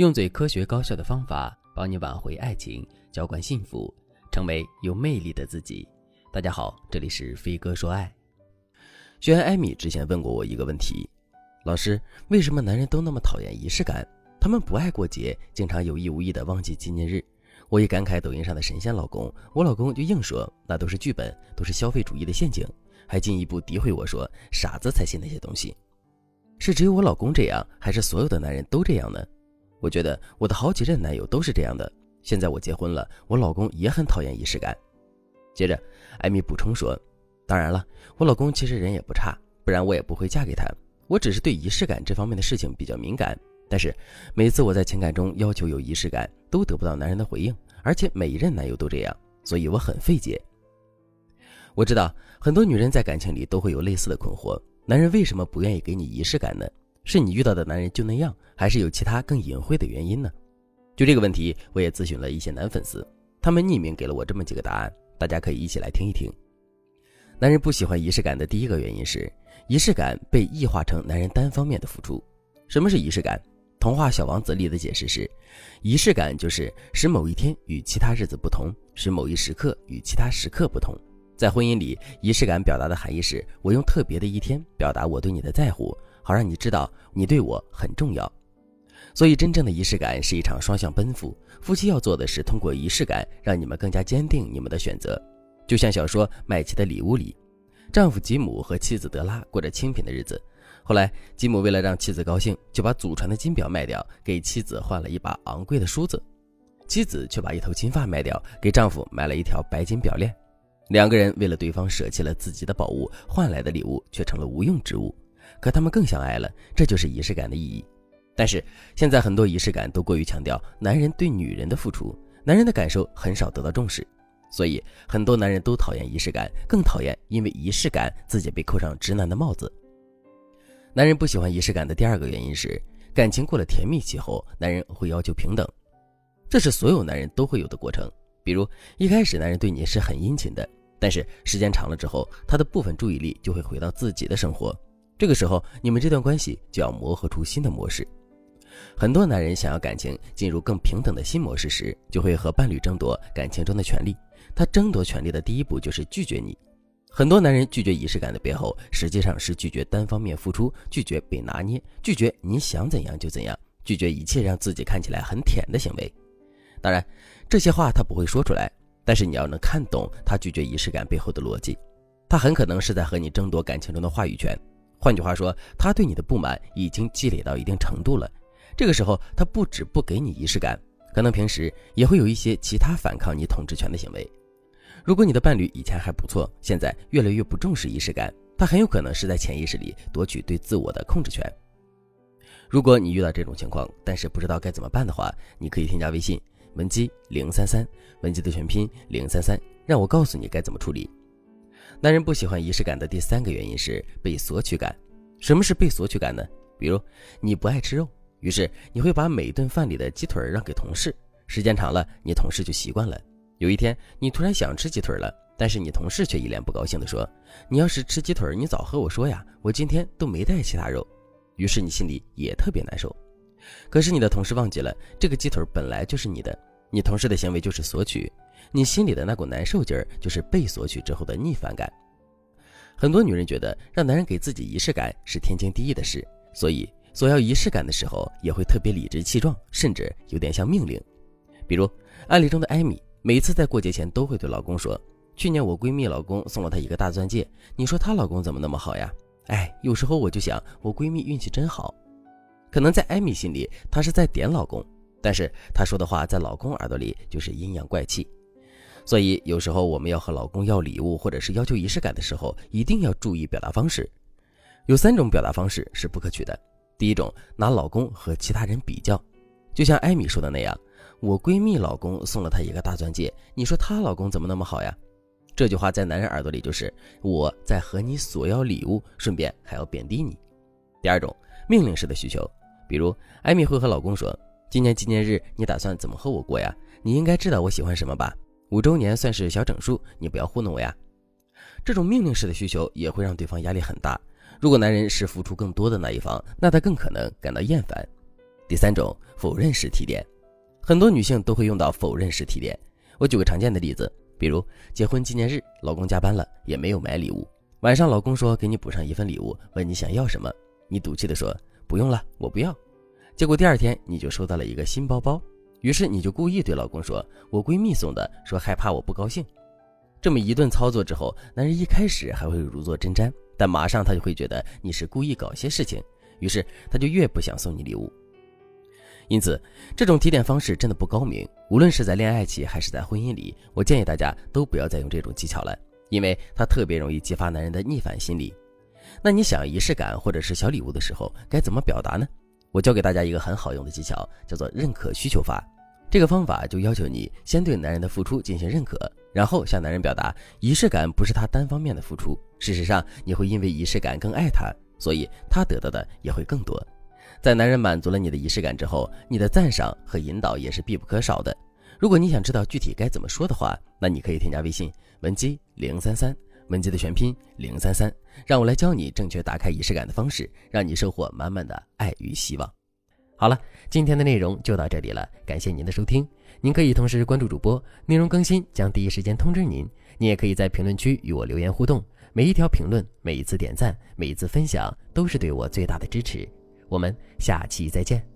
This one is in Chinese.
用最科学高效的方法帮你挽回爱情，浇灌幸福，成为有魅力的自己。大家好，这里是飞哥说爱。学员艾米之前问过我一个问题：老师，为什么男人都那么讨厌仪式感？他们不爱过节，经常有意无意的忘记纪念日。我一感慨抖音上的神仙老公，我老公就硬说那都是剧本，都是消费主义的陷阱，还进一步诋毁我说傻子才信那些东西。是只有我老公这样，还是所有的男人都这样呢？我觉得我的好几任男友都是这样的。现在我结婚了，我老公也很讨厌仪式感。接着，艾米补充说：“当然了，我老公其实人也不差，不然我也不会嫁给他。我只是对仪式感这方面的事情比较敏感。但是每次我在情感中要求有仪式感，都得不到男人的回应，而且每一任男友都这样，所以我很费解。我知道很多女人在感情里都会有类似的困惑：男人为什么不愿意给你仪式感呢？是你遇到的男人就那样？”还是有其他更隐晦的原因呢？就这个问题，我也咨询了一些男粉丝，他们匿名给了我这么几个答案，大家可以一起来听一听。男人不喜欢仪式感的第一个原因是，仪式感被异化成男人单方面的付出。什么是仪式感？童话《小王子》里的解释是，仪式感就是使某一天与其他日子不同，使某一时刻与其他时刻不同。在婚姻里，仪式感表达的含义是我用特别的一天表达我对你的在乎，好让你知道你对我很重要。所以，真正的仪式感是一场双向奔赴。夫妻要做的是通过仪式感，让你们更加坚定你们的选择。就像小说《麦琪的礼物》里，丈夫吉姆和妻子德拉过着清贫的日子。后来，吉姆为了让妻子高兴，就把祖传的金表卖掉，给妻子换了一把昂贵的梳子。妻子却把一头金发卖掉，给丈夫买了一条白金表链。两个人为了对方舍弃了自己的宝物，换来的礼物却成了无用之物。可他们更相爱了，这就是仪式感的意义。但是现在很多仪式感都过于强调男人对女人的付出，男人的感受很少得到重视，所以很多男人都讨厌仪式感，更讨厌因为仪式感自己被扣上直男的帽子。男人不喜欢仪式感的第二个原因是，感情过了甜蜜期后，男人会要求平等，这是所有男人都会有的过程。比如一开始男人对你是很殷勤的，但是时间长了之后，他的部分注意力就会回到自己的生活，这个时候你们这段关系就要磨合出新的模式。很多男人想要感情进入更平等的新模式时，就会和伴侣争夺感情中的权利。他争夺权利的第一步就是拒绝你。很多男人拒绝仪式感的背后，实际上是拒绝单方面付出，拒绝被拿捏，拒绝你想怎样就怎样，拒绝一切让自己看起来很舔的行为。当然，这些话他不会说出来，但是你要能看懂他拒绝仪式感背后的逻辑。他很可能是在和你争夺感情中的话语权。换句话说，他对你的不满已经积累到一定程度了。这个时候，他不止不给你仪式感，可能平时也会有一些其他反抗你统治权的行为。如果你的伴侣以前还不错，现在越来越不重视仪式感，他很有可能是在潜意识里夺取对自我的控制权。如果你遇到这种情况，但是不知道该怎么办的话，你可以添加微信文姬零三三，文姬的全拼零三三，让我告诉你该怎么处理。男人不喜欢仪式感的第三个原因是被索取感。什么是被索取感呢？比如你不爱吃肉。于是你会把每顿饭里的鸡腿让给同事，时间长了，你同事就习惯了。有一天你突然想吃鸡腿了，但是你同事却一脸不高兴地说：“你要是吃鸡腿，你早和我说呀，我今天都没带其他肉。”于是你心里也特别难受。可是你的同事忘记了，这个鸡腿本来就是你的，你同事的行为就是索取，你心里的那股难受劲儿就是被索取之后的逆反感。很多女人觉得让男人给自己仪式感是天经地义的事，所以。索要仪式感的时候，也会特别理直气壮，甚至有点像命令。比如案例中的艾米，每次在过节前都会对老公说：“去年我闺蜜老公送了她一个大钻戒，你说她老公怎么那么好呀？”哎，有时候我就想，我闺蜜运气真好。可能在艾米心里，她是在点老公，但是她说的话在老公耳朵里就是阴阳怪气。所以有时候我们要和老公要礼物，或者是要求仪式感的时候，一定要注意表达方式。有三种表达方式是不可取的。第一种，拿老公和其他人比较，就像艾米说的那样，我闺蜜老公送了她一个大钻戒，你说她老公怎么那么好呀？这句话在男人耳朵里就是我在和你索要礼物，顺便还要贬低你。第二种，命令式的需求，比如艾米会和老公说，今年纪念日你打算怎么和我过呀？你应该知道我喜欢什么吧？五周年算是小整数，你不要糊弄我呀。这种命令式的需求也会让对方压力很大。如果男人是付出更多的那一方，那他更可能感到厌烦。第三种，否认式提点，很多女性都会用到否认式提点。我举个常见的例子，比如结婚纪念日，老公加班了，也没有买礼物。晚上老公说给你补上一份礼物，问你想要什么，你赌气的说不用了，我不要。结果第二天你就收到了一个新包包，于是你就故意对老公说：“我闺蜜送的，说害怕我不高兴。”这么一顿操作之后，男人一开始还会如坐针毡，但马上他就会觉得你是故意搞些事情，于是他就越不想送你礼物。因此，这种提点方式真的不高明。无论是在恋爱期还是在婚姻里，我建议大家都不要再用这种技巧了。因为它特别容易激发男人的逆反心理。那你想仪式感或者是小礼物的时候，该怎么表达呢？我教给大家一个很好用的技巧，叫做认可需求法。这个方法就要求你先对男人的付出进行认可，然后向男人表达仪式感不是他单方面的付出。事实上，你会因为仪式感更爱他，所以他得到的也会更多。在男人满足了你的仪式感之后，你的赞赏和引导也是必不可少的。如果你想知道具体该怎么说的话，那你可以添加微信。文姬零三三，文姬的全拼零三三，让我来教你正确打开仪式感的方式，让你收获满满的爱与希望。好了，今天的内容就到这里了，感谢您的收听。您可以同时关注主播，内容更新将第一时间通知您。您也可以在评论区与我留言互动，每一条评论、每一次点赞、每一次分享，都是对我最大的支持。我们下期再见。